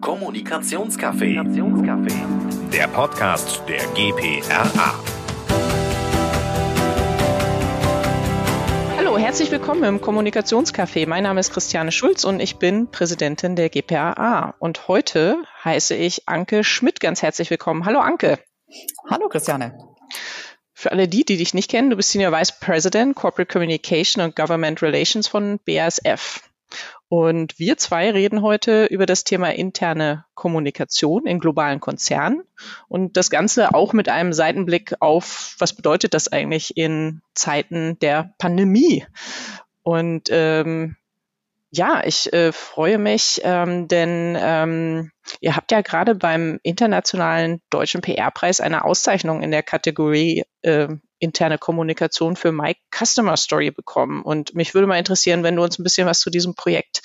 Kommunikationscafé. Der Podcast der GPRA. Hallo, herzlich willkommen im Kommunikationscafé. Mein Name ist Christiane Schulz und ich bin Präsidentin der GPRA. Und heute heiße ich Anke Schmidt ganz herzlich willkommen. Hallo Anke. Hallo Christiane. Für alle die, die dich nicht kennen, du bist Senior Vice President Corporate Communication und Government Relations von BASF. Und wir zwei reden heute über das Thema interne Kommunikation in globalen Konzernen und das Ganze auch mit einem Seitenblick auf, was bedeutet das eigentlich in Zeiten der Pandemie? Und ähm, ja, ich äh, freue mich, ähm, denn ähm, ihr habt ja gerade beim internationalen deutschen PR-Preis eine Auszeichnung in der Kategorie äh, interne Kommunikation für My Customer Story bekommen. Und mich würde mal interessieren, wenn du uns ein bisschen was zu diesem Projekt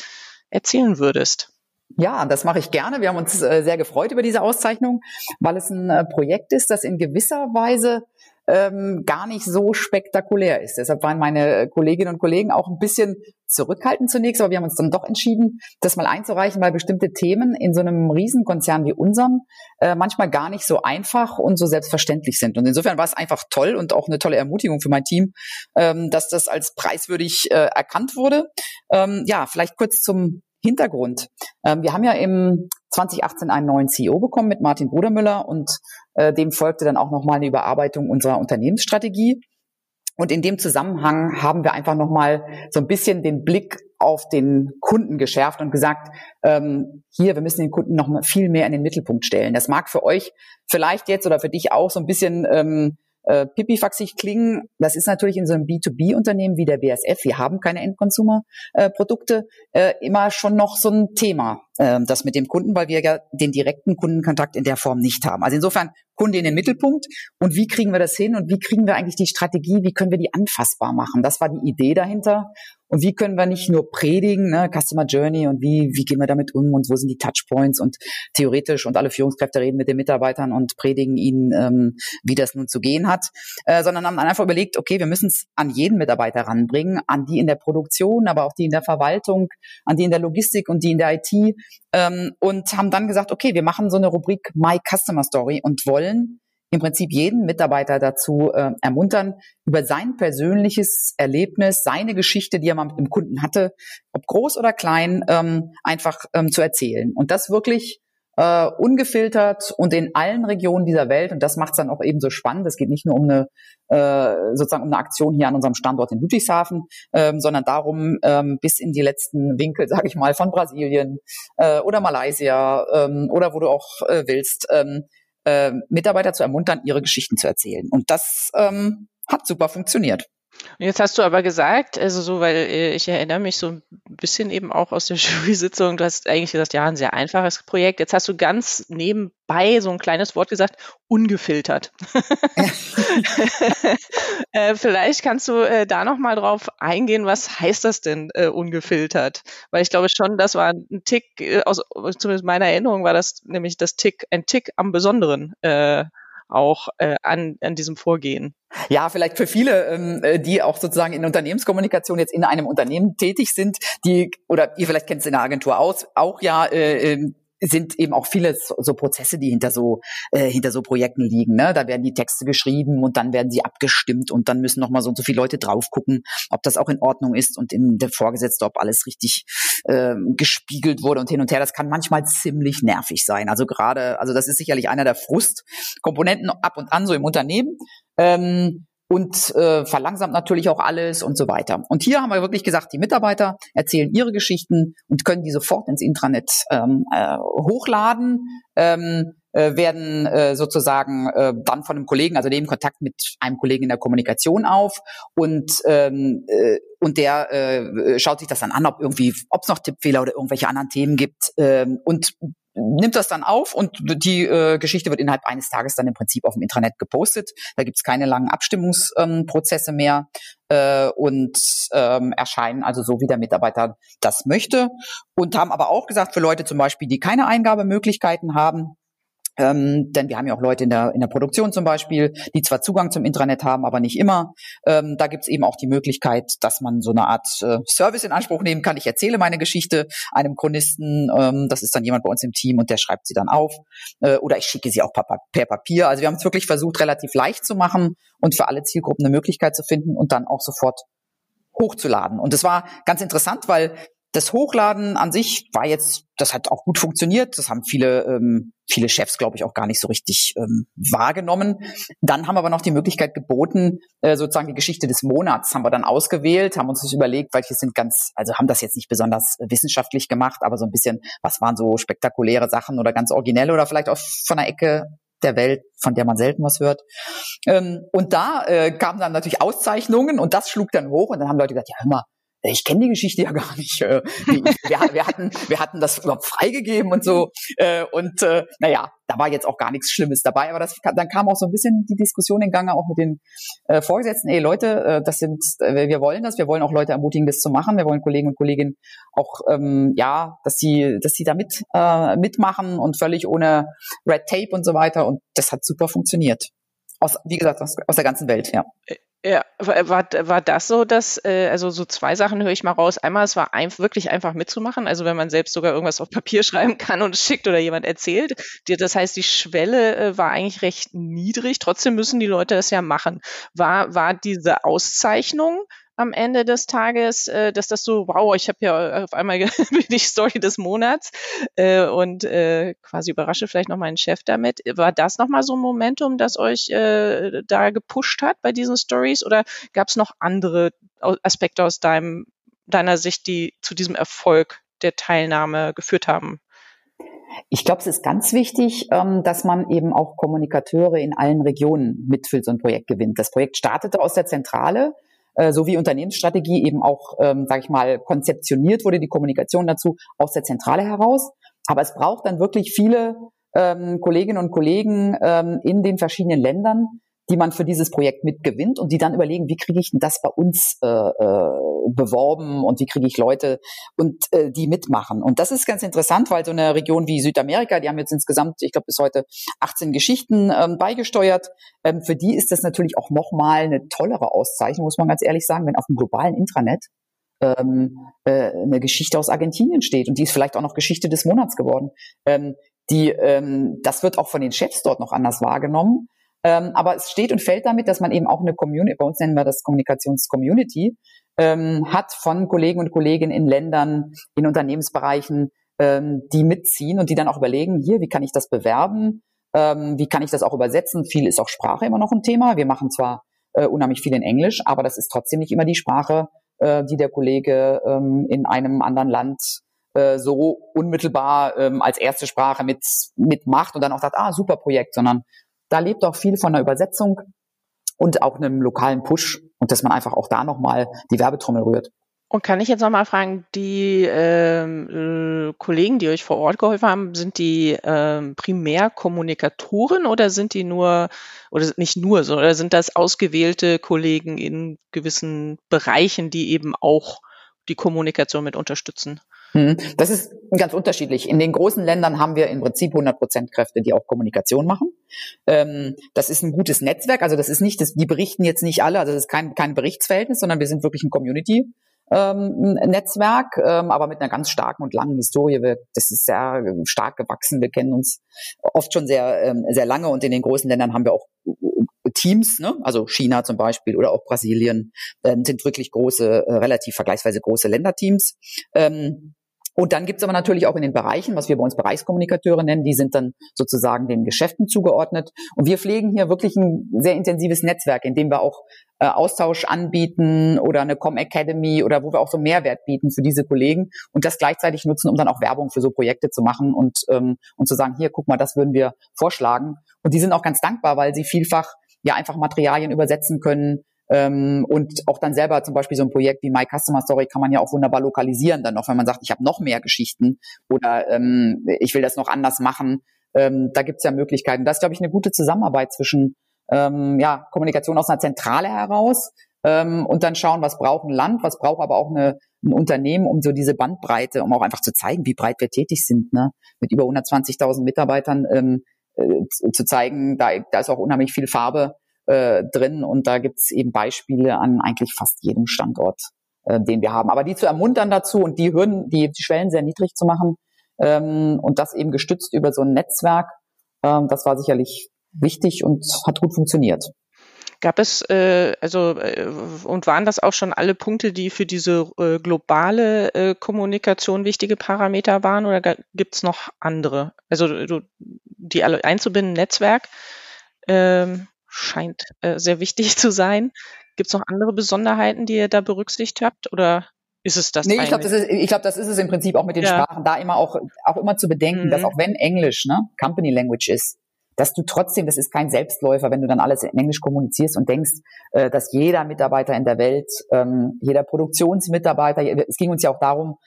erzählen würdest. Ja, das mache ich gerne. Wir haben uns äh, sehr gefreut über diese Auszeichnung, weil es ein äh, Projekt ist, das in gewisser Weise ähm, gar nicht so spektakulär ist. Deshalb waren meine Kolleginnen und Kollegen auch ein bisschen zurückhaltend zunächst, aber wir haben uns dann doch entschieden, das mal einzureichen, weil bestimmte Themen in so einem Riesenkonzern wie unserem äh, manchmal gar nicht so einfach und so selbstverständlich sind. Und insofern war es einfach toll und auch eine tolle Ermutigung für mein Team, ähm, dass das als preiswürdig äh, erkannt wurde. Ähm, ja, vielleicht kurz zum Hintergrund. Ähm, wir haben ja im 2018 einen neuen CEO bekommen mit Martin Brudermüller und äh, dem folgte dann auch nochmal eine Überarbeitung unserer Unternehmensstrategie. Und in dem Zusammenhang haben wir einfach nochmal so ein bisschen den Blick auf den Kunden geschärft und gesagt, ähm, hier, wir müssen den Kunden noch viel mehr in den Mittelpunkt stellen. Das mag für euch vielleicht jetzt oder für dich auch so ein bisschen ähm, äh, pipifaxig klingen. Das ist natürlich in so einem B2B-Unternehmen wie der BSF, wir haben keine Endconsumer-Produkte, äh, immer schon noch so ein Thema, äh, das mit dem Kunden, weil wir ja den direkten Kundenkontakt in der Form nicht haben. Also insofern Kunde in den Mittelpunkt und wie kriegen wir das hin und wie kriegen wir eigentlich die Strategie, wie können wir die anfassbar machen? Das war die Idee dahinter und wie können wir nicht nur predigen, ne, Customer Journey und wie, wie gehen wir damit um und wo sind die Touchpoints und theoretisch und alle Führungskräfte reden mit den Mitarbeitern und predigen ihnen, ähm, wie das nun zu gehen hat, äh, sondern haben einfach überlegt, okay, wir müssen es an jeden Mitarbeiter ranbringen, an die in der Produktion, aber auch die in der Verwaltung, an die in der Logistik und die in der IT ähm, und haben dann gesagt, okay, wir machen so eine Rubrik My Customer Story und wollen im Prinzip jeden Mitarbeiter dazu äh, ermuntern, über sein persönliches Erlebnis, seine Geschichte, die er mal mit dem Kunden hatte, ob groß oder klein, ähm, einfach ähm, zu erzählen. Und das wirklich äh, ungefiltert und in allen Regionen dieser Welt. Und das macht es dann auch eben so spannend. Es geht nicht nur um eine äh, sozusagen um eine Aktion hier an unserem Standort in Ludwigshafen, ähm, sondern darum, ähm, bis in die letzten Winkel, sage ich mal, von Brasilien äh, oder Malaysia ähm, oder wo du auch äh, willst, ähm, äh, Mitarbeiter zu ermuntern, ihre Geschichten zu erzählen. Und das ähm, hat super funktioniert. Jetzt hast du aber gesagt, also so, weil äh, ich erinnere mich so ein bisschen eben auch aus der Jury-Sitzung, du hast eigentlich gesagt, ja, ein sehr einfaches Projekt. Jetzt hast du ganz nebenbei so ein kleines Wort gesagt, ungefiltert. äh, vielleicht kannst du äh, da nochmal drauf eingehen, was heißt das denn äh, ungefiltert? Weil ich glaube schon, das war ein Tick, äh, aus zumindest meiner Erinnerung war das nämlich das Tick, ein Tick am Besonderen äh, auch äh, an, an diesem Vorgehen. Ja, vielleicht für viele, ähm, äh, die auch sozusagen in Unternehmenskommunikation jetzt in einem Unternehmen tätig sind, die oder ihr vielleicht kennt es in der Agentur aus, auch ja äh, ähm, sind eben auch viele so Prozesse, die hinter so äh, hinter so Projekten liegen. Ne? Da werden die Texte geschrieben und dann werden sie abgestimmt und dann müssen noch mal so und so viele Leute drauf gucken, ob das auch in Ordnung ist und in der Vorgesetzte, ob alles richtig äh, gespiegelt wurde und hin und her. Das kann manchmal ziemlich nervig sein. Also gerade, also das ist sicherlich einer der Frustkomponenten ab und an so im Unternehmen. Ähm, und äh, verlangsamt natürlich auch alles und so weiter. Und hier haben wir wirklich gesagt, die Mitarbeiter erzählen ihre Geschichten und können die sofort ins Intranet ähm, äh, hochladen. Ähm, äh, werden äh, sozusagen äh, dann von einem Kollegen, also nehmen Kontakt mit einem Kollegen in der Kommunikation auf und ähm, äh, und der äh, schaut sich das dann an, ob irgendwie, ob es noch Tippfehler oder irgendwelche anderen Themen gibt ähm, und nimmt das dann auf und die äh, Geschichte wird innerhalb eines Tages dann im Prinzip auf dem Intranet gepostet. Da gibt's keine langen Abstimmungsprozesse ähm, mehr äh, und ähm, erscheinen also so, wie der Mitarbeiter das möchte. Und haben aber auch gesagt, für Leute zum Beispiel, die keine Eingabemöglichkeiten haben, Ähm, denn wir haben ja auch Leute in der, in der Produktion zum Beispiel, die zwar Zugang zum Intranet haben, aber nicht immer. Ähm, da gibt's eben auch die Möglichkeit, dass man so eine Art äh, Service in Anspruch nehmen kann. Ich erzähle meine Geschichte einem Chronisten, ähm, das ist dann jemand bei uns im Team und der schreibt sie dann auf. Äh, oder ich schicke sie auch per, per Papier. Also wir haben es wirklich versucht, relativ leicht zu machen und für alle Zielgruppen eine Möglichkeit zu finden und dann auch sofort hochzuladen. Und das war ganz interessant, weil das Hochladen an sich war jetzt, das hat auch gut funktioniert. Das haben viele, ähm, viele Chefs, glaube ich, auch gar nicht so richtig ähm, wahrgenommen. Dann haben wir aber noch die Möglichkeit geboten, äh, sozusagen die Geschichte des Monats haben wir dann ausgewählt, haben uns das überlegt, welche sind ganz, also haben das jetzt nicht besonders wissenschaftlich gemacht, aber so ein bisschen, was waren so spektakuläre Sachen oder ganz originelle oder vielleicht auch von der Ecke der Welt, von der man selten was hört. Ähm, und da äh, kamen dann natürlich Auszeichnungen und das schlug dann hoch und dann haben Leute gesagt, ja hör mal, ich kenne die Geschichte ja gar nicht. Äh, wir, wir, hatten, wir hatten das überhaupt freigegeben und so. Äh, und äh, naja, da war jetzt auch gar nichts Schlimmes dabei. Aber das, dann kam auch so ein bisschen die Diskussion in Gang, auch mit den äh, Vorgesetzten. Ey Leute, äh, das sind, äh, wir wollen das, wir wollen auch Leute ermutigen, das zu machen. Wir wollen Kollegen und Kolleginnen auch, ähm, ja, dass sie, dass sie da mit, äh, mitmachen und völlig ohne Red Tape und so weiter. Und das hat super funktioniert. Aus, wie gesagt, aus, aus der ganzen Welt, ja. Ja, war, war das so, dass, äh, also so zwei Sachen höre ich mal raus. Einmal, es war ein, wirklich einfach mitzumachen, also wenn man selbst sogar irgendwas auf Papier schreiben kann und schickt oder jemand erzählt. Das heißt, die Schwelle äh, war eigentlich recht niedrig, trotzdem müssen die Leute das ja machen. War, war diese Auszeichnung am Ende des Tages, äh, dass das so, wow, ich habe ja auf einmal ich Story des Monats äh, und äh, quasi überrasche vielleicht noch meinen Chef damit. War das nochmal so ein Momentum, das euch äh, da gepusht hat bei diesen Stories oder gab es noch andere Aspekte aus deinem, deiner Sicht, die zu diesem Erfolg der Teilnahme geführt haben? Ich glaube, es ist ganz wichtig, ähm, dass man eben auch Kommunikateure in allen Regionen mit für so ein Projekt gewinnt. Das Projekt startete aus der Zentrale äh, so wie Unternehmensstrategie eben auch, ähm, sage ich mal, konzeptioniert wurde, die Kommunikation dazu aus der Zentrale heraus. Aber es braucht dann wirklich viele ähm, Kolleginnen und Kollegen ähm, in den verschiedenen Ländern, die man für dieses Projekt mitgewinnt und die dann überlegen, wie kriege ich denn das bei uns äh, äh, beworben und wie kriege ich Leute und äh, die mitmachen. Und das ist ganz interessant, weil so eine Region wie Südamerika, die haben jetzt insgesamt, ich glaube bis heute 18 Geschichten ähm, beigesteuert. Ähm, für die ist das natürlich auch nochmal eine tollere Auszeichnung, muss man ganz ehrlich sagen, wenn auf dem globalen Intranet ähm, äh, eine Geschichte aus Argentinien steht und die ist vielleicht auch noch Geschichte des Monats geworden. Ähm, die, ähm, das wird auch von den Chefs dort noch anders wahrgenommen. Ähm, aber es steht und fällt damit, dass man eben auch eine Community, bei uns nennen wir das Kommunikationscommunity, ähm, hat von Kollegen und Kolleginnen in Ländern, in Unternehmensbereichen, ähm, die mitziehen und die dann auch überlegen, hier, wie kann ich das bewerben? Ähm, wie kann ich das auch übersetzen? Viel ist auch Sprache immer noch ein Thema. Wir machen zwar äh, unheimlich viel in Englisch, aber das ist trotzdem nicht immer die Sprache, äh, die der Kollege ähm, in einem anderen Land äh, so unmittelbar ähm, als erste Sprache mit mitmacht und dann auch sagt, ah, super Projekt, sondern da lebt auch viel von der Übersetzung und auch einem lokalen Push und dass man einfach auch da nochmal die Werbetrommel rührt. Und kann ich jetzt nochmal fragen, die ähm, äh, Kollegen, die euch vor Ort geholfen haben, sind die ähm, primär Kommunikatoren oder sind die nur, oder nicht nur, so, oder sind das ausgewählte Kollegen in gewissen Bereichen, die eben auch die Kommunikation mit unterstützen? Hm, das ist ganz unterschiedlich. In den großen Ländern haben wir im Prinzip 100 Prozent Kräfte, die auch Kommunikation machen. Ähm, das ist ein gutes Netzwerk. Also das ist nicht, die berichten jetzt nicht alle. Also das ist kein, kein Berichtsverhältnis, sondern wir sind wirklich ein Community. Ähm, Netzwerk, ähm, aber mit einer ganz starken und langen Historie. Das ist sehr stark gewachsen. Wir kennen uns oft schon sehr, sehr lange und in den großen Ländern haben wir auch Teams, ne? also China zum Beispiel oder auch Brasilien, sind wirklich große, äh, relativ vergleichsweise große Länderteams. Und dann gibt's aber natürlich auch in den Bereichen, was wir bei uns Bereichskommunikateure nennen, die sind dann sozusagen den Geschäften zugeordnet. Und wir pflegen hier wirklich ein sehr intensives Netzwerk, in dem wir auch äh, Austausch anbieten oder eine Com Academy oder wo wir auch so Mehrwert bieten für diese Kollegen und das gleichzeitig nutzen, um dann auch Werbung für so Projekte zu machen und, ähm, und zu sagen, hier, guck mal, das würden wir vorschlagen. Und die sind auch ganz dankbar, weil sie vielfach ja einfach Materialien übersetzen können, ähm, und auch dann selber zum Beispiel so ein Projekt wie My Customer Story kann man ja auch wunderbar lokalisieren dann noch, wenn man sagt, ich habe noch mehr Geschichten oder ähm, ich will das noch anders machen. Ähm, da gibt's ja Möglichkeiten. Das ist, glaube ich, eine gute Zusammenarbeit zwischen ähm, ja, Kommunikation aus einer Zentrale heraus ähm, und dann schauen, was braucht ein Land, was braucht aber auch eine, ein Unternehmen, um so diese Bandbreite, um auch einfach zu zeigen, wie breit wir tätig sind. Ne? Mit über 120.000 Mitarbeitern ähm, äh, zu zeigen, da, da ist auch unheimlich viel Farbe äh, drin und da gibt's eben Beispiele an eigentlich fast jedem Standort, äh, den wir haben. Aber die zu ermuntern dazu und die Hürden, die, die Schwellen sehr niedrig zu machen ähm, und das eben gestützt über so ein Netzwerk, ähm, das war sicherlich wichtig und hat gut funktioniert. Gab es, äh, also, äh, und waren das auch schon alle Punkte, die für diese äh, globale äh, Kommunikation wichtige Parameter waren oder gibt es noch andere? Also, du, die alle einzubinden, Netzwerk, ähm, scheint äh, sehr wichtig zu sein. Gibt es noch andere Besonderheiten, die ihr da berücksichtigt habt oder ist es das? Nee, ich glaube, das ist, ich glaube, das ist es im Prinzip auch mit den ja. Sprachen, da immer auch, auch immer zu bedenken, mhm. dass auch wenn Englisch, ne, Company Language ist, dass du trotzdem, das ist kein Selbstläufer, wenn du dann alles in Englisch kommunizierst und denkst, äh, dass jeder Mitarbeiter in der Welt, ähm, jeder Produktionsmitarbeiter, es ging uns ja auch darum,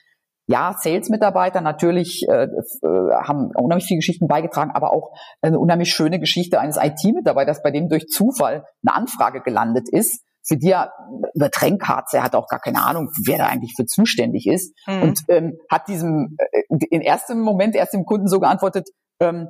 ja, Sales-Mitarbeiter natürlich äh, äh, haben unheimlich viele Geschichten beigetragen, aber auch eine unheimlich schöne Geschichte eines IT-Mitarbeiters, bei dem durch Zufall eine Anfrage gelandet ist, für die er über Tränkkarte, er hat auch gar keine Ahnung, wer da eigentlich für zuständig ist mhm. und ähm, hat diesem äh, in erstem Moment erst dem Kunden so geantwortet, ähm,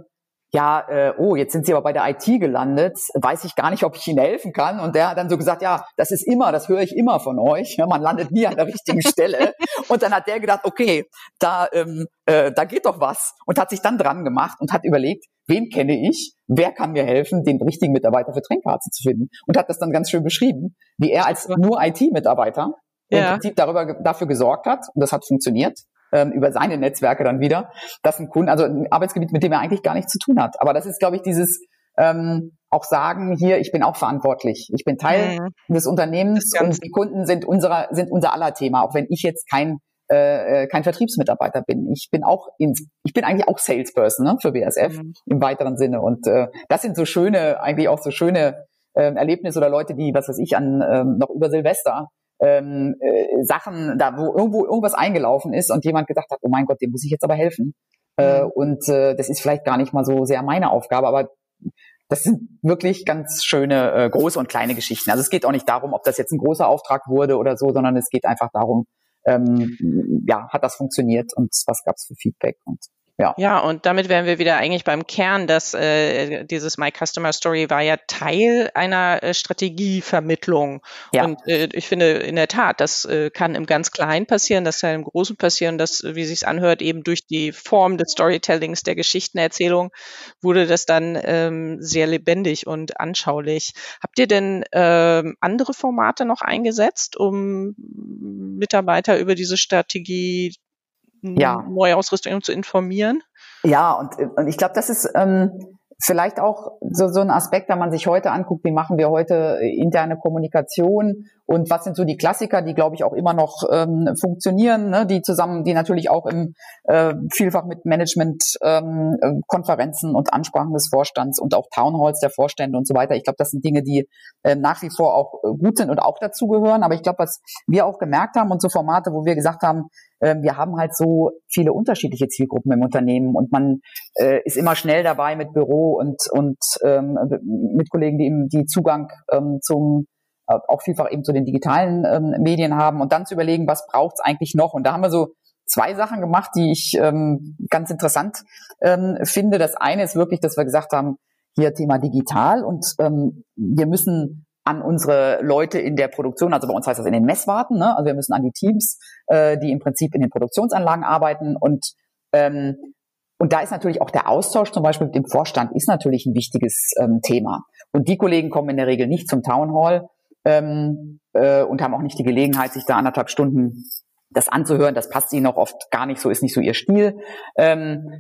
ja, äh, oh, jetzt sind Sie aber bei der IT gelandet, weiß ich gar nicht, ob ich Ihnen helfen kann. Und der hat dann so gesagt, ja, das ist immer, das höre ich immer von euch. Ja, man landet nie an der richtigen Stelle. Und dann hat der gedacht, okay, da, ähm, äh, da geht doch was. Und hat sich dann dran gemacht und hat überlegt, wen kenne ich, wer kann mir helfen, den richtigen Mitarbeiter für Tränkarze zu finden. Und hat das dann ganz schön beschrieben, wie er als nur IT-Mitarbeiter ja. im Prinzip darüber, dafür gesorgt hat, und das hat funktioniert, ähm, über seine Netzwerke dann wieder, dass ein Kunde, also ein Arbeitsgebiet, mit dem er eigentlich gar nichts zu tun hat. Aber das ist, glaube ich, dieses ähm, auch sagen, hier, ich bin auch verantwortlich. Ich bin Teil mhm. des Unternehmens und die Kunden sind unserer, sind unser aller Thema, auch wenn ich jetzt kein äh, äh, kein Vertriebsmitarbeiter bin. Ich bin auch ins, ich bin eigentlich auch Salesperson ne, für BSF mhm. im weiteren Sinne. Und äh, das sind so schöne, eigentlich auch so schöne äh, Erlebnisse oder Leute, die, was weiß ich, an ähm, noch über Silvester ähm, äh, Sachen, da wo irgendwo irgendwas eingelaufen ist und jemand gedacht hat, oh mein Gott, dem muss ich jetzt aber helfen. Äh, mhm. und äh, das ist vielleicht gar nicht mal so sehr meine Aufgabe, aber das sind wirklich ganz schöne äh, große und kleine Geschichten. Also es geht auch nicht darum, ob das jetzt ein großer Auftrag wurde oder so, sondern es geht einfach darum, ähm, ja, hat das funktioniert und was gab es für Feedback und ja. ja, und damit wären wir wieder eigentlich beim Kern, dass äh, dieses My Customer Story war ja Teil einer äh, Strategievermittlung. Ja. Und äh, ich finde in der Tat, das äh, kann im ganz Kleinen passieren, das kann im Großen passieren, dass, wie sich anhört, eben durch die Form des Storytellings, der Geschichtenerzählung, wurde das dann ähm, sehr lebendig und anschaulich. Habt ihr denn ähm, andere Formate noch eingesetzt, um Mitarbeiter über diese Strategie ja. neue Ausrüstung zu informieren. Ja, und, und ich glaube, das ist ähm, vielleicht auch so, so ein Aspekt, wenn man sich heute anguckt, wie machen wir heute interne Kommunikation und was sind so die Klassiker, die glaube ich auch immer noch ähm, funktionieren, ne? die zusammen, die natürlich auch im äh, vielfach mit Management-Konferenzen ähm, und Ansprachen des Vorstands und auch Townhalls der Vorstände und so weiter. Ich glaube, das sind Dinge, die äh, nach wie vor auch gut sind und auch dazugehören. Aber ich glaube, was wir auch gemerkt haben und so Formate, wo wir gesagt haben, äh, wir haben halt so viele unterschiedliche Zielgruppen im Unternehmen und man äh, ist immer schnell dabei mit Büro und und ähm, mit Kollegen, die eben die Zugang ähm, zum äh, auch vielfach eben zu den digitalen ähm, Medien haben und dann zu überlegen, was braucht's eigentlich noch? Und da haben wir so zwei Sachen gemacht, die ich ähm, ganz interessant ähm, finde. Das eine ist wirklich, dass wir gesagt haben, hier Thema digital und ähm, wir müssen an unsere Leute in der Produktion, also bei uns heißt das in den Messwarten, ne? also wir müssen an die Teams, äh, die im Prinzip in den Produktionsanlagen arbeiten und ähm, und da ist natürlich auch der Austausch zum Beispiel mit dem Vorstand ist natürlich ein wichtiges ähm, Thema. Und die Kollegen kommen in der Regel nicht zum Town Hall ähm, äh, und haben auch nicht die Gelegenheit, sich da anderthalb Stunden das anzuhören. Das passt ihnen auch oft gar nicht so, ist nicht so ihr Stil. Ähm,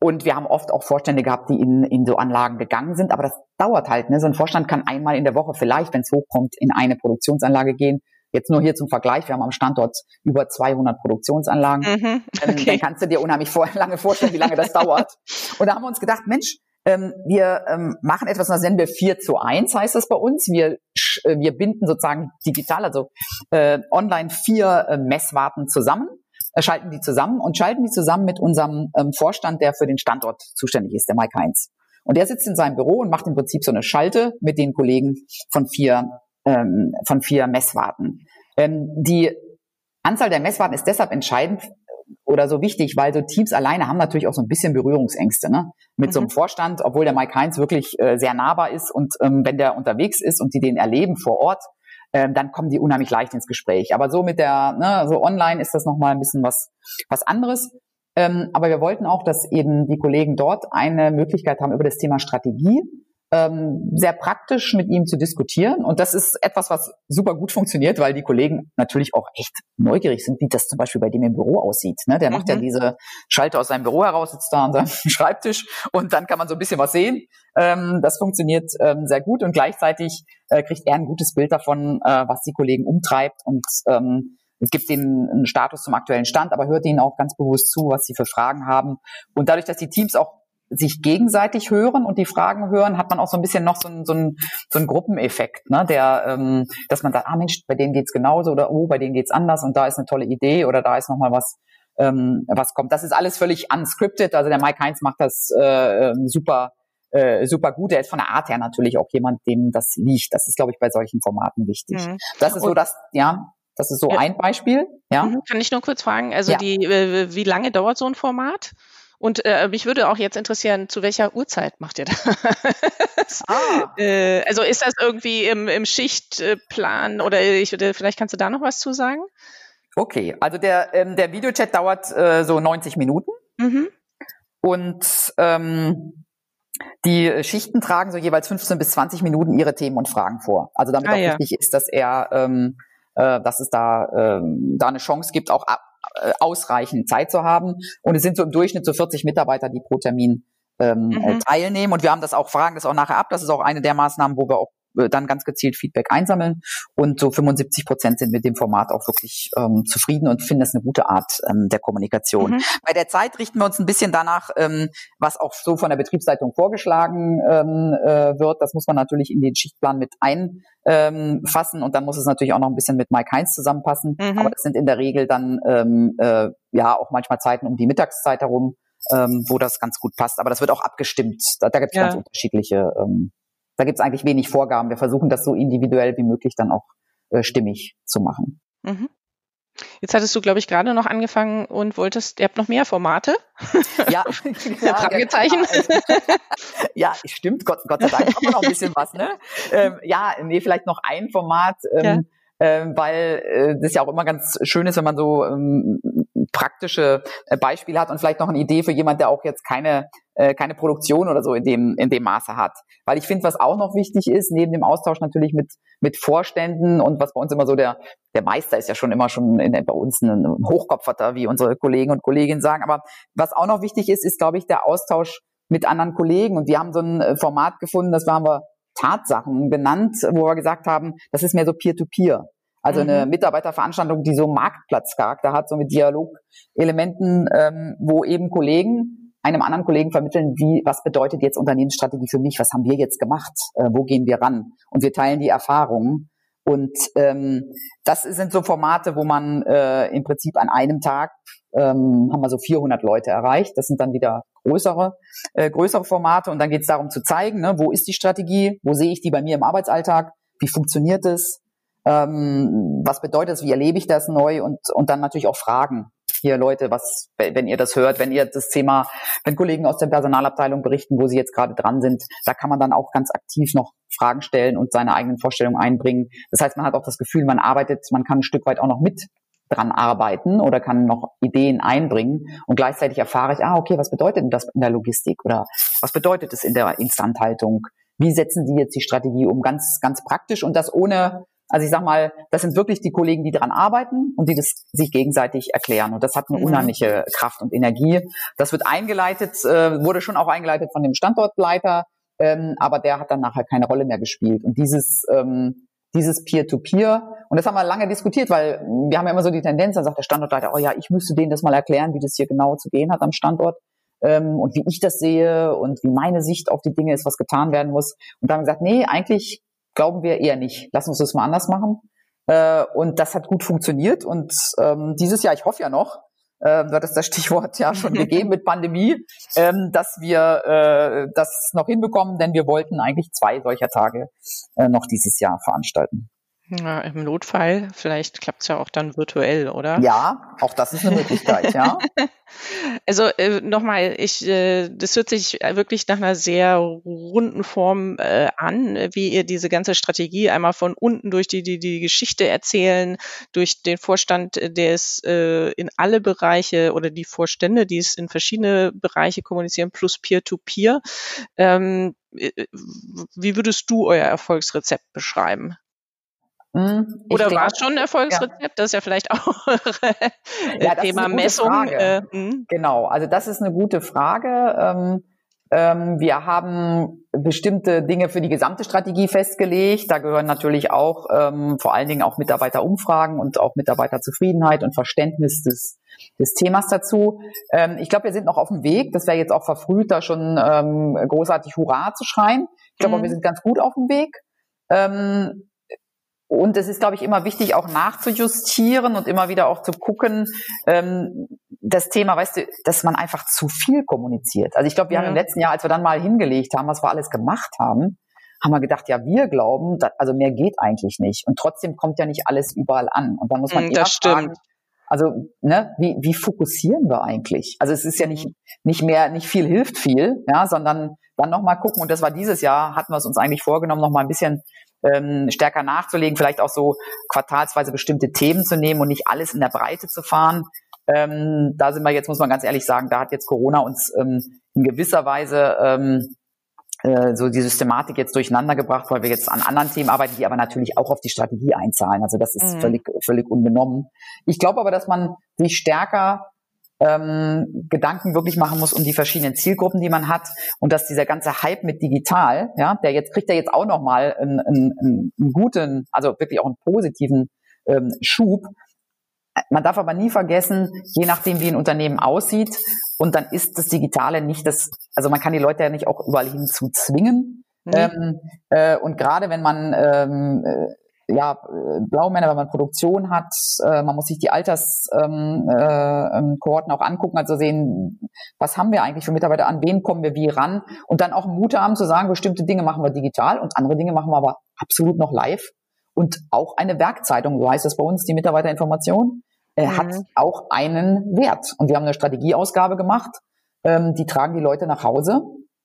und wir haben oft auch Vorstände gehabt, die in, in so Anlagen gegangen sind, aber das dauert halt. Ne? So ein Vorstand kann einmal in der Woche vielleicht, wenn es hochkommt, in eine Produktionsanlage gehen. Jetzt nur hier zum Vergleich, wir haben am Standort über 200 Produktionsanlagen. Mhm, ähm, okay. Dann kannst du dir unheimlich vor, lange vorstellen, wie lange das dauert. Und da haben wir uns gedacht, Mensch, ähm, wir ähm, machen etwas, das nennen wir 4 zu 1, heißt das bei uns. Wir, äh, wir binden sozusagen digital, also äh, online vier äh, Messwarten zusammen äh, schalten die zusammen und schalten die zusammen mit unserem ähm, Vorstand, der für den Standort zuständig ist, der Mike Heinz. Und der sitzt in seinem Büro und macht im Prinzip so eine Schalte mit den Kollegen von vier, ähm, von vier Messwarten. Ähm, die Anzahl der Messwarten ist deshalb entscheidend, oder so wichtig, weil so Teams alleine haben natürlich auch so ein bisschen Berührungsängste, ne? Mit mhm. so einem mhm. Vorstand, obwohl der Mike Heinz wirklich äh, sehr nahbar ist und ähm, wenn der unterwegs ist und die den erleben vor Ort, ähm, dann kommen die unheimlich leicht ins Gespräch. Aber so mit der, ne, so online ist das nochmal ein bisschen was, was anderes. Ähm, aber wir wollten auch, dass eben die Kollegen dort eine Möglichkeit haben, über das Thema Strategie ähm, sehr praktisch mit ihm zu diskutieren. Und das ist etwas, was super gut funktioniert, weil die Kollegen natürlich auch echt neugierig sind, wie das zum Beispiel bei dem im Büro aussieht. Ne? Der mhm. macht ja mhm. diese Schalter aus seinem Büro heraus, sitzt da an seinem Schreibtisch und dann kann man so ein bisschen was sehen. Ähm, das funktioniert ähm, sehr gut und gleichzeitig äh, kriegt er ein gutes Bild davon, äh, was die Kollegen umtreibt und ähm, es gibt ihnen einen Status zum aktuellen Stand, aber hört ihnen auch ganz bewusst zu, was sie für Fragen haben. Und dadurch, dass die Teams auch sich gegenseitig hören und die Fragen hören, hat man auch so ein bisschen noch so ein, so ein, so ein Gruppeneffekt, ne? der, ähm, dass man sagt, ah Mensch, bei denen geht's genauso oder oh, bei denen geht's anders und da ist eine tolle Idee oder da ist nochmal was, ähm, was kommt. Das ist alles völlig unscripted. Also der Mike Heinz macht das äh, ähm, super, äh, super gut. Er ist von der Art her natürlich auch jemand, dem das liegt. Das ist, glaube ich, bei solchen Formaten wichtig. Mhm. Das ist so, dass, ja, das ist so ein Beispiel. Ja. Mhm. Kann ich nur kurz fragen, also ja. die, äh, wie lange dauert so ein Format? Und äh, mich würde auch jetzt interessieren, zu welcher Uhrzeit macht ihr das? Ah. äh, also ist das irgendwie im, im Schichtplan oder ich, vielleicht kannst du da noch was zu sagen? Okay, also der, ähm, der Videochat dauert äh, so 90 Minuten. Mhm. Und ähm, die Schichten tragen so jeweils 15 bis 20 Minuten ihre Themen und Fragen vor. Also damit ah, auch ja. wichtig ist, dass er, ähm, äh, dass es da, ähm, da eine Chance gibt, auch ab, ausreichend Zeit zu haben. Und es sind so im Durchschnitt so 40 Mitarbeiter, die pro Termin ähm, mhm. Äh, teilnehmen. Und wir haben das auch, fragen das auch nachher ab. Das ist auch eine der Maßnahmen, wo wir auch äh, dann ganz gezielt Feedback einsammeln. Und so 75 Prozent sind mit dem Format auch wirklich ähm, zufrieden und finden das eine gute Art ähm, der Kommunikation. Mhm. Bei der Zeit richten wir uns ein bisschen danach, ähm, was auch so von der Betriebsleitung vorgeschlagen ähm, äh, wird. Das muss man natürlich in den Schichtplan mit einfassen und dann muss es natürlich auch noch ein bisschen mit Mike Heinz zusammenpassen. Mhm. Aber das sind in der Regel dann ähm, äh, ja auch manchmal Zeiten um die Mittagszeit herum. Ähm, wo das ganz gut passt. Aber das wird auch abgestimmt. Da, da gibt es ja. ganz unterschiedliche ähm, da gibt es eigentlich wenig Vorgaben. Wir versuchen das so individuell wie möglich dann auch äh, stimmig zu machen. Mhm. Jetzt hattest du, glaube ich, gerade noch angefangen und wolltest, ihr habt noch mehr Formate? Ja, ja Fragezeichen. ja, stimmt, Gott, Gott sei Dank haben wir noch ein bisschen was, ne? Ähm, ja, nee, vielleicht noch ein Format, ähm, ja. ähm, weil äh, das ja auch immer ganz schön ist, wenn man so ähm, praktische äh, Beispiele hat und vielleicht noch eine Idee für jemand, der auch jetzt keine äh, keine Produktion oder so in dem in dem Maße hat. Weil ich finde, was auch noch wichtig ist, neben dem Austausch natürlich mit mit Vorständen und was bei uns immer so der der Meister ist ja schon immer schon in, bei uns ein Hochkopferter, wie unsere Kollegen und Kolleginnen sagen. Aber was auch noch wichtig ist, ist glaube ich der Austausch mit anderen Kollegen. Und wir haben so ein äh, Format gefunden, das haben wir Tatsachen genannt, wo wir gesagt haben, das ist mehr so Peer-to-Peer. -Peer. Also mhm. eine Mitarbeiterveranstaltung, die so Marktplatzcharakter hat, so mit Dialogelementen, ähm, wo eben Kollegen einem anderen Kollegen vermitteln, wie, was bedeutet jetzt Unternehmensstrategie für mich, was haben wir jetzt gemacht, äh, wo gehen wir ran? Und wir teilen die Erfahrungen. Und ähm, das sind so Formate, wo man äh, im Prinzip an einem Tag ähm, haben wir so 400 Leute erreicht. Das sind dann wieder größere, äh, größere Formate. Und dann geht es darum zu zeigen, ne, wo ist die Strategie, wo sehe ich die bei mir im Arbeitsalltag, wie funktioniert es, ähm, was bedeutet es, wie erlebe ich das neu und, und dann natürlich auch Fragen. Hier Leute, was, wenn ihr das hört, wenn ihr das Thema, wenn Kollegen aus der Personalabteilung berichten, wo sie jetzt gerade dran sind, da kann man dann auch ganz aktiv noch Fragen stellen und seine eigenen Vorstellungen einbringen. Das heißt, man hat auch das Gefühl, man arbeitet, man kann ein Stück weit auch noch mit dran arbeiten oder kann noch Ideen einbringen und gleichzeitig erfahre ich, ah, okay, was bedeutet denn das in der Logistik oder was bedeutet es in der Instandhaltung? Wie setzen die jetzt die Strategie um? Ganz, ganz praktisch und das ohne also ich sag mal, das sind wirklich die Kollegen, die daran arbeiten und die das sich gegenseitig erklären. Und das hat eine mhm. unheimliche Kraft und Energie. Das wird eingeleitet, äh, wurde schon auch eingeleitet von dem Standortleiter, ähm, aber der hat dann nachher keine Rolle mehr gespielt. Und dieses ähm, dieses Peer-to-Peer. -Peer, und das haben wir lange diskutiert, weil wir haben ja immer so die Tendenz, dann sagt der Standortleiter, oh ja, ich müsste denen das mal erklären, wie das hier genau zu gehen hat am Standort ähm, und wie ich das sehe und wie meine Sicht auf die Dinge ist, was getan werden muss. Und da haben wir gesagt, nee, eigentlich Glauben wir eher nicht. Lass uns das mal anders machen. Äh, und das hat gut funktioniert. Und ähm, dieses Jahr, ich hoffe ja noch, äh, du hattest das Stichwort ja schon gegeben mit Pandemie, ähm, dass wir äh, das noch hinbekommen, denn wir wollten eigentlich zwei solcher Tage äh, noch dieses Jahr veranstalten. Ja, Im Notfall, vielleicht klappt es ja auch dann virtuell, oder? Ja, auch das ist eine Möglichkeit, ja. Also äh, nochmal, ich, äh, das hört sich wirklich nach einer sehr runden Form äh, an, wie ihr diese ganze Strategie einmal von unten durch die, die, die Geschichte erzählen, durch den Vorstand, der es äh, in alle Bereiche oder die Vorstände, die es in verschiedene Bereiche kommunizieren, plus Peer-to-Peer. -Peer. Ähm, äh, wie würdest du euer Erfolgsrezept beschreiben? Hm, Oder war es schon ein Erfolgsrezept? Ja. Das ist ja vielleicht auch ja, Thema Messung. Äh, hm. genau, also das ist eine gute Frage. Ähm, ähm, wir haben bestimmte Dinge für die gesamte Strategie festgelegt. Da gehören natürlich auch ähm, vor allen Dingen auch Mitarbeiterumfragen und auch Mitarbeiterzufriedenheit und Verständnis des, des Themas dazu. Ähm, ich glaube, wir sind noch auf dem Weg. Das wäre jetzt auch verfrüht, da schon ähm, großartig Hurra zu schreien. Ich glaube, mhm. wir sind ganz gut auf dem Weg. Ähm, und es ist, glaube ich, immer wichtig, auch nachzujustieren und immer wieder auch zu gucken, ähm, das Thema, weißt du, dass man einfach zu viel kommuniziert. Also ich glaube, wir ja. haben im letzten Jahr, als wir dann mal hingelegt haben, was wir alles gemacht haben, haben wir gedacht, ja, wir glauben, dass, also mehr geht eigentlich nicht. Und trotzdem kommt ja nicht alles überall an. Und dann muss man mm, das fragen, also ne, wie, wie fokussieren wir eigentlich? Also es ist ja nicht nicht mehr nicht viel hilft viel, ja, sondern dann noch mal gucken. Und das war dieses Jahr hatten wir es uns eigentlich vorgenommen, noch mal ein bisschen ähm, stärker nachzulegen, vielleicht auch so quartalsweise bestimmte Themen zu nehmen und nicht alles in der Breite zu fahren. Ähm, da sind wir jetzt, muss man ganz ehrlich sagen, da hat jetzt Corona uns ähm, in gewisser Weise ähm, äh, so die Systematik jetzt durcheinander gebracht, weil wir jetzt an anderen Themen arbeiten, die aber natürlich auch auf die Strategie einzahlen. Also das ist mhm. völlig, völlig unbenommen. Ich glaube aber, dass man sich stärker ähm, Gedanken wirklich machen muss um die verschiedenen Zielgruppen, die man hat und dass dieser ganze Hype mit digital, ja, der jetzt kriegt er jetzt auch noch mal einen, einen, einen guten, also wirklich auch einen positiven ähm, Schub. Man darf aber nie vergessen, je nachdem wie ein Unternehmen aussieht, und dann ist das Digitale nicht das, also man kann die Leute ja nicht auch überall hinzu zwingen. Mhm. Ähm, äh, und gerade wenn man ähm, äh, ja, Blaumänner, wenn man Produktion hat, äh, man muss sich die Alterskohorten äh, ähm, auch angucken, also sehen, was haben wir eigentlich für Mitarbeiter, an wen kommen wir wie ran und dann auch Mut haben zu sagen, bestimmte Dinge machen wir digital und andere Dinge machen wir aber absolut noch live und auch eine Werkzeitung, so heißt es bei uns, die Mitarbeiterinformation, äh, mhm. hat auch einen Wert und wir haben eine Strategieausgabe gemacht, ähm, die tragen die Leute nach Hause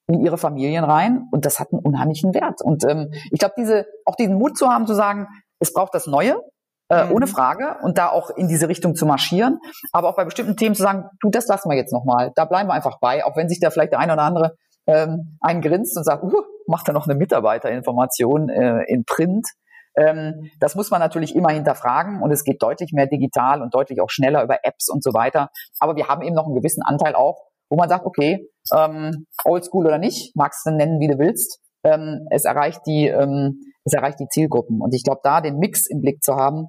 in ihre Familien rein und das hat einen unheimlichen Wert. Und ähm, ich glaube, diese auch diesen Mut zu haben, zu sagen, es braucht das Neue, äh, mhm. ohne Frage, und da auch in diese Richtung zu marschieren, aber auch bei bestimmten Themen zu sagen, du, das lassen wir jetzt nochmal, da bleiben wir einfach bei, auch wenn sich da vielleicht der eine oder andere ähm, eingrinst und sagt, uh, macht er noch eine Mitarbeiterinformation äh, in Print. Ähm, das muss man natürlich immer hinterfragen und es geht deutlich mehr digital und deutlich auch schneller über Apps und so weiter. Aber wir haben eben noch einen gewissen Anteil auch, wo man sagt, okay, ähm, Oldschool oder nicht, magst du nennen, wie du willst. Ähm, es erreicht die, ähm, es erreicht die Zielgruppen. Und ich glaube, da den Mix im Blick zu haben,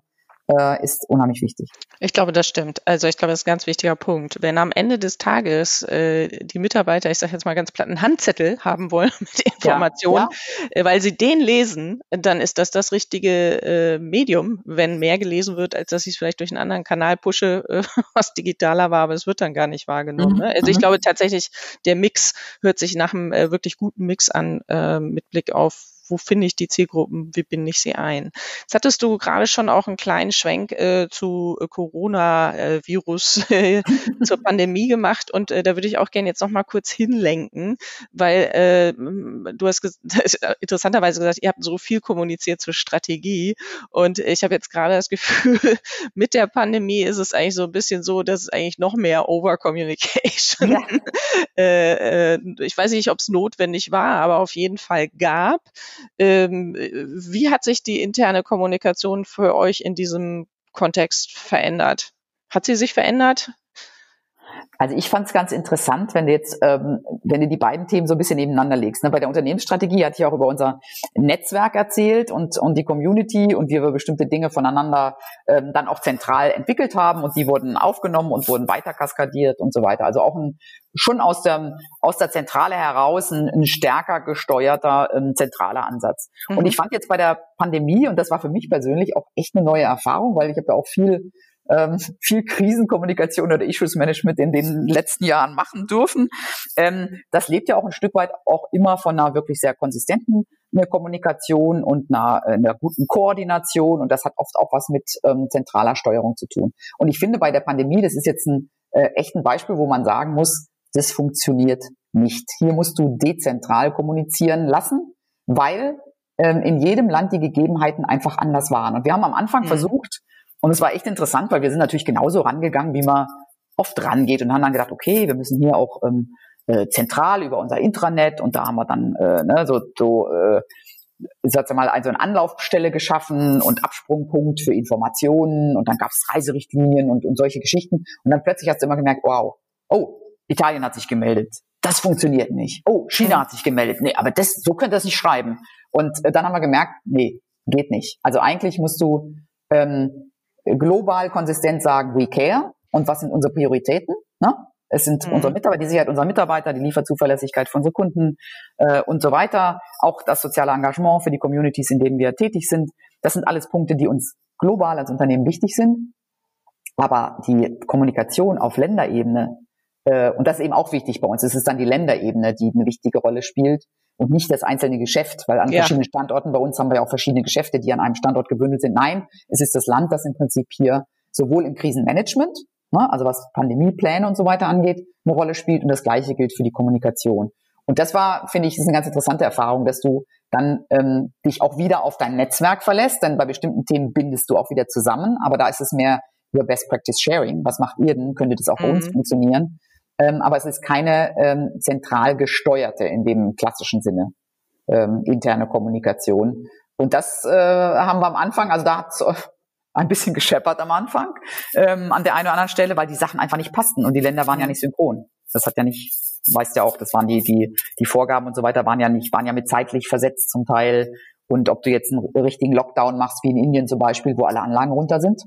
äh, ist unheimlich wichtig. Ich glaube, das stimmt. Also ich glaube, das ist ein ganz wichtiger Punkt. Wenn am Ende des Tages äh, die Mitarbeiter, ich sage jetzt mal ganz platt, einen Handzettel haben wollen mit Informationen, ja, ja. Äh, weil sie den lesen, dann ist das das richtige äh, Medium, wenn mehr gelesen wird, als dass ich es vielleicht durch einen anderen Kanal pushe, äh, was digitaler war, aber es wird dann gar nicht wahrgenommen. Mhm. Ne? Also ich mhm. glaube tatsächlich, der Mix hört sich nach einem äh, wirklich guten Mix an, äh, mit Blick auf wo finde ich die Zielgruppen, wie binde ich sie ein. Jetzt hattest du gerade schon auch einen kleinen Schwenk äh, zu äh, Corona-Virus äh, zur Pandemie gemacht und äh, da würde ich auch gerne jetzt noch mal kurz hinlenken, weil äh, du hast interessanterweise gesagt, ihr habt so viel kommuniziert zur Strategie und ich habe jetzt gerade das Gefühl, mit der Pandemie ist es eigentlich so ein bisschen so, dass es eigentlich noch mehr Over-Communication, ja. äh, äh, ich weiß nicht, ob es notwendig war, aber auf jeden Fall gab. Ähm, wie hat sich die interne Kommunikation für euch in diesem Kontext verändert? Hat sie sich verändert? Also ich fand es ganz interessant, wenn du jetzt, ähm, wenn du die beiden Themen so ein bisschen nebeneinander legst. Ne? Bei der Unternehmensstrategie hatte ich auch über unser Netzwerk erzählt und, und die Community und wie wir bestimmte Dinge voneinander ähm, dann auch zentral entwickelt haben und die wurden aufgenommen und wurden weiter kaskadiert und so weiter. Also auch ein schon aus der, aus der Zentrale heraus ein, ein stärker gesteuerter ähm, zentraler Ansatz. Mhm. Und ich fand jetzt bei der Pandemie, und das war für mich persönlich auch echt eine neue Erfahrung, weil ich habe ja auch viel ähm, viel Krisenkommunikation oder Issues Management in den letzten Jahren machen dürfen. Ähm, das lebt ja auch ein Stück weit auch immer von einer wirklich sehr konsistenten eine Kommunikation und einer, äh, einer guten Koordination und das hat oft auch was mit ähm, zentraler Steuerung zu tun. Und ich finde bei der Pandemie, das ist jetzt ein äh, echt ein Beispiel, wo man sagen muss, das funktioniert nicht. Hier musst du dezentral kommunizieren lassen, weil ähm, in jedem Land die Gegebenheiten einfach anders waren. Und wir haben am Anfang mhm. versucht, und es war echt interessant, weil wir sind natürlich genauso rangegangen, wie man oft rangeht und haben dann gedacht, okay, wir müssen hier auch ähm, äh, zentral über unser Intranet und da haben wir dann äh, ne, so, so äh, sag mal, also eine Anlaufstelle geschaffen und Absprungpunkt für Informationen und dann gab es Reiserichtlinien und, und solche Geschichten. Und dann plötzlich hast du immer gemerkt, wow, oh, Italien hat sich gemeldet. Das funktioniert nicht. Oh, China hat sich gemeldet. Nee, aber das, so könnt ihr das nicht schreiben. Und äh, dann haben wir gemerkt, nee, geht nicht. Also eigentlich musst du ähm, global konsistent sagen, we care und was sind unsere Prioritäten. Ne? Es sind mhm. unsere Mitarbeiter, die Sicherheit unserer Mitarbeiter, die Lieferzuverlässigkeit von unseren Kunden äh, und so weiter. Auch das soziale Engagement für die Communities, in denen wir tätig sind. Das sind alles Punkte, die uns global als Unternehmen wichtig sind. Aber die Kommunikation auf Länderebene, äh, und das ist eben auch wichtig bei uns, es ist dann die Länderebene, die eine wichtige Rolle spielt und nicht das einzelne Geschäft, weil an ja. verschiedenen Standorten bei uns haben wir ja auch verschiedene Geschäfte, die an einem Standort gebündelt sind. Nein, es ist das Land, das im Prinzip hier sowohl im Krisenmanagement, ne, also was Pandemiepläne und so weiter angeht, eine Rolle spielt und das Gleiche gilt für die Kommunikation. Und das war, finde ich, ist eine ganz interessante Erfahrung, dass du dann ähm, dich auch wieder auf dein Netzwerk verlässt, denn bei bestimmten Themen bindest du auch wieder zusammen, aber da ist es mehr über Best Practice Sharing. Was macht ihr denn? Könnte das auch mhm. bei uns funktionieren? Ähm, aber es ist keine ähm, zentral gesteuerte in dem klassischen Sinne ähm, interne Kommunikation. Und das äh, haben wir am Anfang, also da hat ein bisschen gescheppert am Anfang, ähm, an der einen oder anderen Stelle, weil die Sachen einfach nicht passten und die Länder waren ja nicht synchron. Das hat ja nicht, weißt ja auch, das waren die, die, die Vorgaben und so weiter waren ja nicht, waren ja mit zeitlich versetzt zum Teil. Und ob du jetzt einen richtigen Lockdown machst, wie in Indien zum Beispiel, wo alle Anlagen runter sind,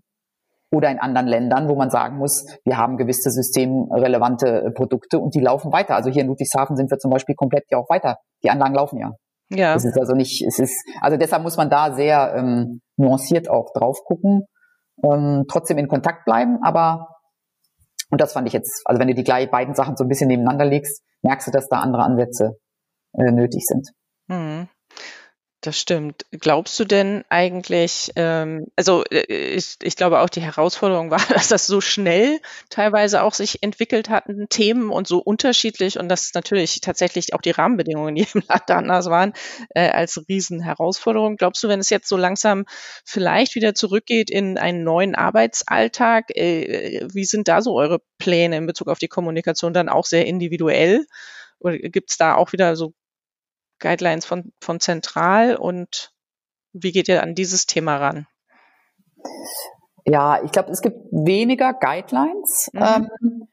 oder in anderen Ländern, wo man sagen muss, wir haben gewisse systemrelevante Produkte und die laufen weiter. Also hier in Ludwigshafen sind wir zum Beispiel komplett ja auch weiter. Die Anlagen laufen ja. Ja. Es ist also nicht, es ist, also deshalb muss man da sehr ähm, nuanciert auch drauf gucken, ähm, trotzdem in Kontakt bleiben, aber und das fand ich jetzt, also wenn du die gleich beiden Sachen so ein bisschen nebeneinander legst, merkst du, dass da andere Ansätze äh, nötig sind. Mhm. Das stimmt. Glaubst du denn eigentlich, ähm, also äh, ich, ich glaube auch die Herausforderung war, dass das so schnell teilweise auch sich entwickelt hatten, Themen und so unterschiedlich und dass natürlich tatsächlich auch die Rahmenbedingungen in jedem Land anders waren, äh, als Riesenherausforderung. Glaubst du, wenn es jetzt so langsam vielleicht wieder zurückgeht in einen neuen Arbeitsalltag, äh, wie sind da so eure Pläne in Bezug auf die Kommunikation dann auch sehr individuell? Oder gibt es da auch wieder so Guidelines von, von zentral und wie geht ihr an dieses Thema ran? Ja, ich glaube, es gibt weniger Guidelines. Mhm. Ähm,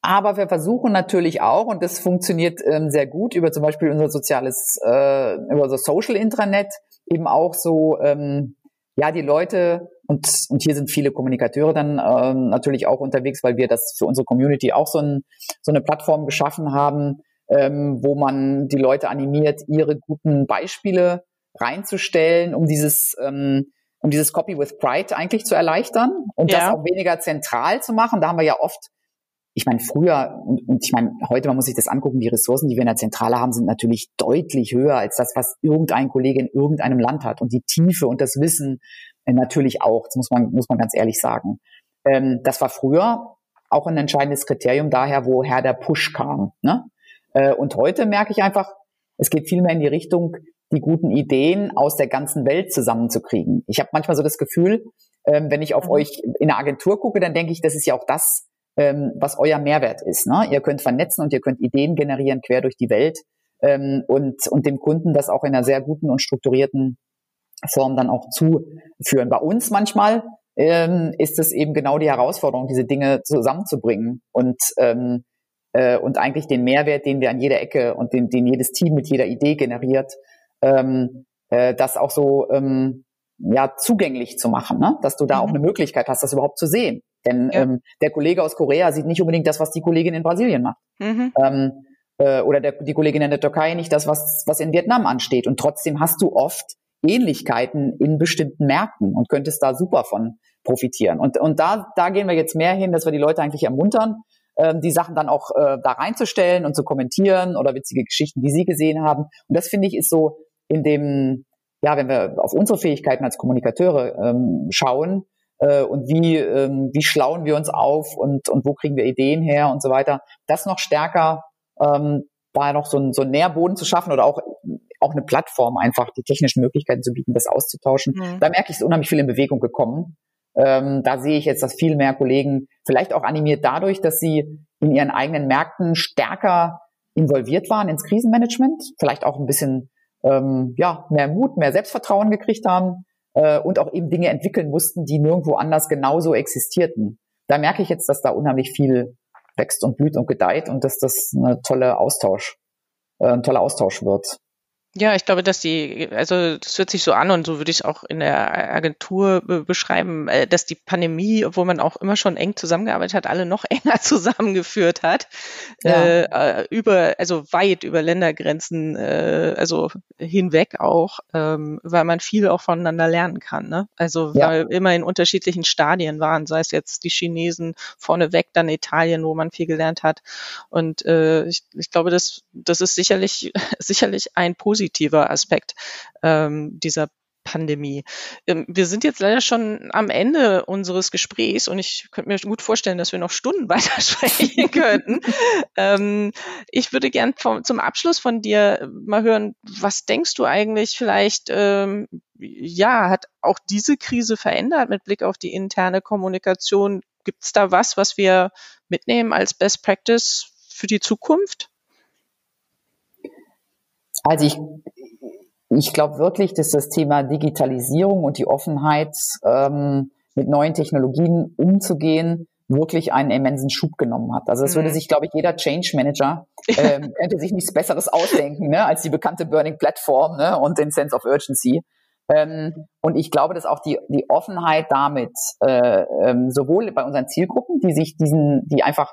aber wir versuchen natürlich auch, und das funktioniert ähm, sehr gut über zum Beispiel unser soziales, äh, über unser Social Intranet, eben auch so, ähm, ja, die Leute, und, und hier sind viele Kommunikateure dann ähm, natürlich auch unterwegs, weil wir das für unsere Community auch so, ein, so eine Plattform geschaffen haben, ähm, wo man die Leute animiert, ihre guten Beispiele reinzustellen, um dieses ähm, um dieses Copy with Pride eigentlich zu erleichtern und ja. das auch weniger zentral zu machen. Da haben wir ja oft, ich meine, früher und, und ich meine, heute, man muss sich das angucken, die Ressourcen, die wir in der Zentrale haben, sind natürlich deutlich höher als das, was irgendein Kollege in irgendeinem Land hat. Und die Tiefe und das Wissen äh, natürlich auch, das muss man, muss man ganz ehrlich sagen. Ähm, das war früher auch ein entscheidendes Kriterium daher, woher der Push kam. Ne? Äh, und heute merke ich einfach, es geht viel mehr in die Richtung, die guten Ideen aus der ganzen Welt zusammenzukriegen. Ich habe manchmal so das Gefühl, ähm, wenn ich auf mhm. euch in der Agentur gucke, dann denke ich, das ist ja auch das, ähm, was euer Mehrwert ist. Ne? Ihr könnt vernetzen und ihr könnt Ideen generieren quer durch die Welt ähm, und, und dem Kunden das auch in einer sehr guten und strukturierten Form dann auch zuführen. Bei uns manchmal ist es eben genau die Herausforderung, diese Dinge zusammenzubringen und ähm, äh, und eigentlich den Mehrwert, den wir an jeder Ecke und den, den jedes Team mit jeder Idee generiert, ähm, äh, das auch so ähm, ja zugänglich zu machen, ne? dass du da mhm. auch eine Möglichkeit hast, das überhaupt zu sehen. Denn ja. ähm, der Kollege aus Korea sieht nicht unbedingt das, was die Kollegin in Brasilien macht. Mhm. Ähm, äh, oder der, die Kollegin in der Türkei nicht das, was, was in Vietnam ansteht. Und trotzdem hast du oft Ähnlichkeiten in bestimmten Märkten und könntest da super von profitieren. Und, und da, da gehen wir jetzt mehr hin, dass wir die Leute eigentlich ermuntern, ähm, die Sachen dann auch äh, da reinzustellen und zu kommentieren oder witzige Geschichten, die sie gesehen haben. Und das finde ich ist so in dem, ja, wenn wir auf unsere Fähigkeiten als Kommunikateure ähm, schauen äh, und wie, ähm, wie schlauen wir uns auf und, und wo kriegen wir Ideen her und so weiter, das noch stärker ähm, da noch so ein, so ein Nährboden zu schaffen oder auch, auch eine Plattform einfach, die technischen Möglichkeiten zu bieten, das auszutauschen. Mhm. Da merke ich, es ist unheimlich viel in Bewegung gekommen. Ähm, da sehe ich jetzt, dass viel mehr Kollegen, vielleicht auch animiert dadurch, dass sie in ihren eigenen Märkten stärker involviert waren ins Krisenmanagement, vielleicht auch ein bisschen ähm, ja, mehr Mut, mehr Selbstvertrauen gekriegt haben äh, und auch eben Dinge entwickeln mussten, die nirgendwo anders genauso existierten. Da merke ich jetzt, dass da unheimlich viel wächst und blüht und gedeiht und dass das eine tolle Austausch, äh, ein toller Austausch wird. Ja, ich glaube, dass die, also das hört sich so an und so würde ich es auch in der Agentur be beschreiben, äh, dass die Pandemie, obwohl man auch immer schon eng zusammengearbeitet hat, alle noch enger zusammengeführt hat, ja. äh, über, also weit über Ländergrenzen, äh, also hinweg auch, ähm, weil man viel auch voneinander lernen kann. Ne? Also ja. weil immer in unterschiedlichen Stadien waren, sei es jetzt die Chinesen vorneweg, dann Italien, wo man viel gelernt hat. Und äh, ich, ich glaube, das, das ist sicherlich, sicherlich ein positives positiver Aspekt ähm, dieser Pandemie. Ähm, wir sind jetzt leider schon am Ende unseres Gesprächs und ich könnte mir gut vorstellen, dass wir noch Stunden weiter sprechen könnten. ähm, ich würde gern vom, zum Abschluss von dir mal hören, was denkst du eigentlich vielleicht, ähm, ja, hat auch diese Krise verändert mit Blick auf die interne Kommunikation? Gibt es da was, was wir mitnehmen als Best Practice für die Zukunft? Also ich, ich glaube wirklich, dass das Thema Digitalisierung und die Offenheit, ähm, mit neuen Technologien umzugehen, wirklich einen immensen Schub genommen hat. Also es würde mhm. sich, glaube ich, jeder Change Manager ähm, könnte sich nichts Besseres ausdenken, ne, als die bekannte Burning Platform ne, und den Sense of Urgency. Ähm, und ich glaube, dass auch die, die Offenheit damit äh, ähm, sowohl bei unseren Zielgruppen, die sich diesen, die einfach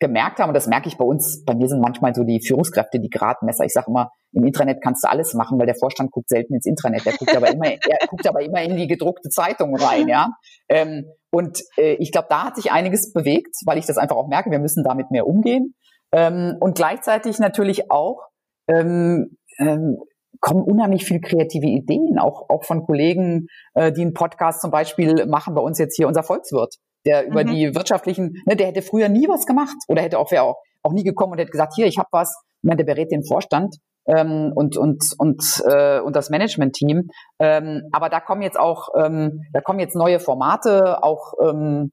gemerkt haben, und das merke ich bei uns, bei mir sind manchmal so die Führungskräfte die Gradmesser. Ich sage immer, im Intranet kannst du alles machen, weil der Vorstand guckt selten ins Intranet. Der guckt aber immer, er guckt aber immer in die gedruckte Zeitung rein, ja. Ähm, und äh, ich glaube, da hat sich einiges bewegt, weil ich das einfach auch merke, wir müssen damit mehr umgehen. Ähm, und gleichzeitig natürlich auch ähm, ähm, kommen unheimlich viel kreative Ideen, auch, auch von Kollegen, äh, die einen Podcast zum Beispiel machen, bei uns jetzt hier unser Volkswirt der über mhm. die wirtschaftlichen, ne, der hätte früher nie was gemacht oder hätte auch, wäre auch, auch nie gekommen und hätte gesagt, hier, ich habe was. Ich meine, der berät den Vorstand ähm, und und und äh, und das Management-Team. Ähm, aber da kommen jetzt auch, ähm, da kommen jetzt neue Formate, auch ähm,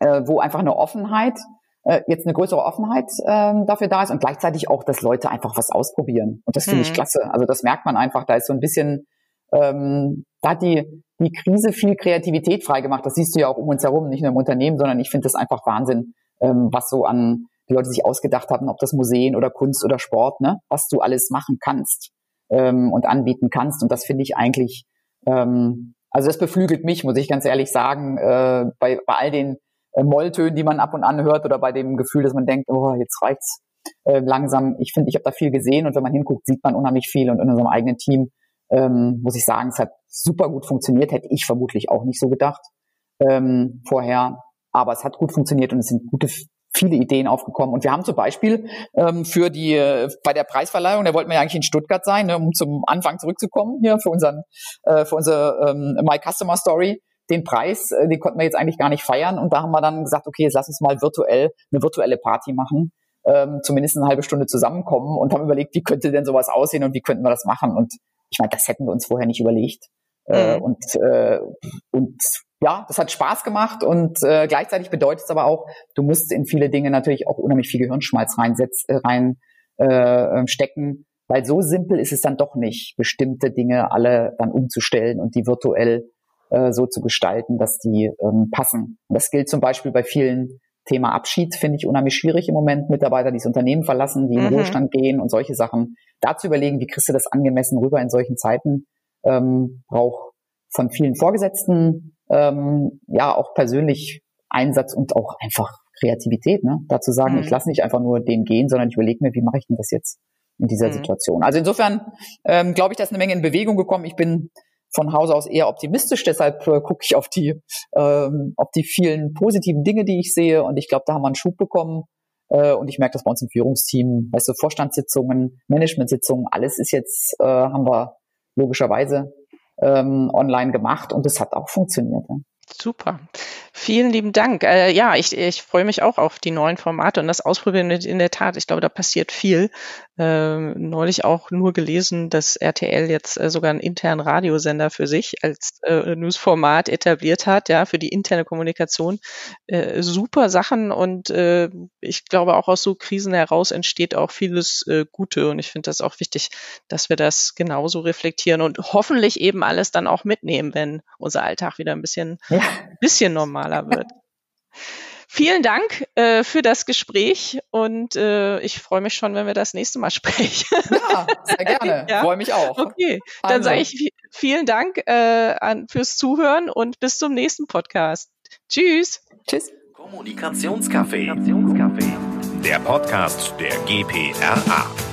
äh, wo einfach eine Offenheit äh, jetzt eine größere Offenheit ähm, dafür da ist und gleichzeitig auch, dass Leute einfach was ausprobieren. Und das finde mhm. ich klasse. Also das merkt man einfach, da ist so ein bisschen, ähm, da hat die, die Krise viel Kreativität freigemacht. Das siehst du ja auch um uns herum, nicht nur im Unternehmen, sondern ich finde das einfach Wahnsinn, ähm, was so an die Leute sich ausgedacht haben, ob das Museen oder Kunst oder Sport, ne, was du alles machen kannst ähm, und anbieten kannst. Und das finde ich eigentlich, ähm, also das beflügelt mich, muss ich ganz ehrlich sagen, äh, bei, bei all den äh, Molltönen, die man ab und an hört oder bei dem Gefühl, dass man denkt, oh, jetzt reicht's äh, langsam. Ich finde, ich habe da viel gesehen und wenn man hinguckt, sieht man unheimlich viel und in unserem eigenen Team ähm, muss ich sagen, es hat super gut funktioniert, hätte ich vermutlich auch nicht so gedacht ähm, vorher. Aber es hat gut funktioniert und es sind gute viele Ideen aufgekommen. Und wir haben zum Beispiel ähm, für die äh, bei der Preisverleihung, da wollten wir ja eigentlich in Stuttgart sein, ne, um zum Anfang zurückzukommen hier für unseren äh, für unsere ähm, My Customer Story. Den Preis, äh, den konnten wir jetzt eigentlich gar nicht feiern. Und da haben wir dann gesagt, okay, jetzt lass uns mal virtuell eine virtuelle Party machen, ähm, zumindest eine halbe Stunde zusammenkommen und haben überlegt, wie könnte denn sowas aussehen und wie könnten wir das machen. Und ich meine, das hätten wir uns vorher nicht überlegt. Äh, mhm. und, äh, und ja, das hat Spaß gemacht und äh, gleichzeitig bedeutet es aber auch, du musst in viele Dinge natürlich auch unheimlich viel Gehirnschmalz reinsetz, äh, rein äh, stecken, weil so simpel ist es dann doch nicht, bestimmte Dinge alle dann umzustellen und die virtuell äh, so zu gestalten, dass die ähm, passen. Und das gilt zum Beispiel bei vielen Thema Abschied finde ich unheimlich schwierig im Moment. Mitarbeiter, die das Unternehmen verlassen, die in den mhm. Ruhestand gehen und solche Sachen. Da zu überlegen, wie kriegst du das angemessen rüber in solchen Zeiten, ähm, braucht von vielen Vorgesetzten ähm, ja auch persönlich Einsatz und auch einfach Kreativität. Ne? Dazu sagen, mhm. ich lasse nicht einfach nur den gehen, sondern ich überlege mir, wie mache ich denn das jetzt in dieser mhm. Situation. Also insofern ähm, glaube ich, da ist eine Menge in Bewegung gekommen. Ich bin von Hause aus eher optimistisch, deshalb äh, gucke ich auf die, ähm, auf die vielen positiven Dinge, die ich sehe. Und ich glaube, da haben wir einen Schub bekommen. Äh, und ich merke das bei uns im Führungsteam, weißt du, Vorstandssitzungen, Managementsitzungen, alles ist jetzt, äh, haben wir logischerweise ähm, online gemacht und es hat auch funktioniert. Ja. Super. Vielen lieben Dank. Äh, ja, ich, ich freue mich auch auf die neuen Formate und das Ausprobieren in der Tat. Ich glaube, da passiert viel. Ähm, neulich auch nur gelesen, dass RTL jetzt äh, sogar einen internen Radiosender für sich als äh, Newsformat etabliert hat, ja, für die interne Kommunikation. Äh, super Sachen und äh, ich glaube auch aus so Krisen heraus entsteht auch vieles äh, Gute und ich finde das auch wichtig, dass wir das genauso reflektieren und hoffentlich eben alles dann auch mitnehmen, wenn unser Alltag wieder ein bisschen, ja. bisschen normaler wird. Vielen Dank äh, für das Gespräch und äh, ich freue mich schon, wenn wir das nächste Mal sprechen. Ja, sehr gerne. ja? Freue mich auch. Okay, dann also. sage ich vielen Dank äh, an, fürs Zuhören und bis zum nächsten Podcast. Tschüss. Tschüss. Kommunikationscafé. Der Podcast der GPRA.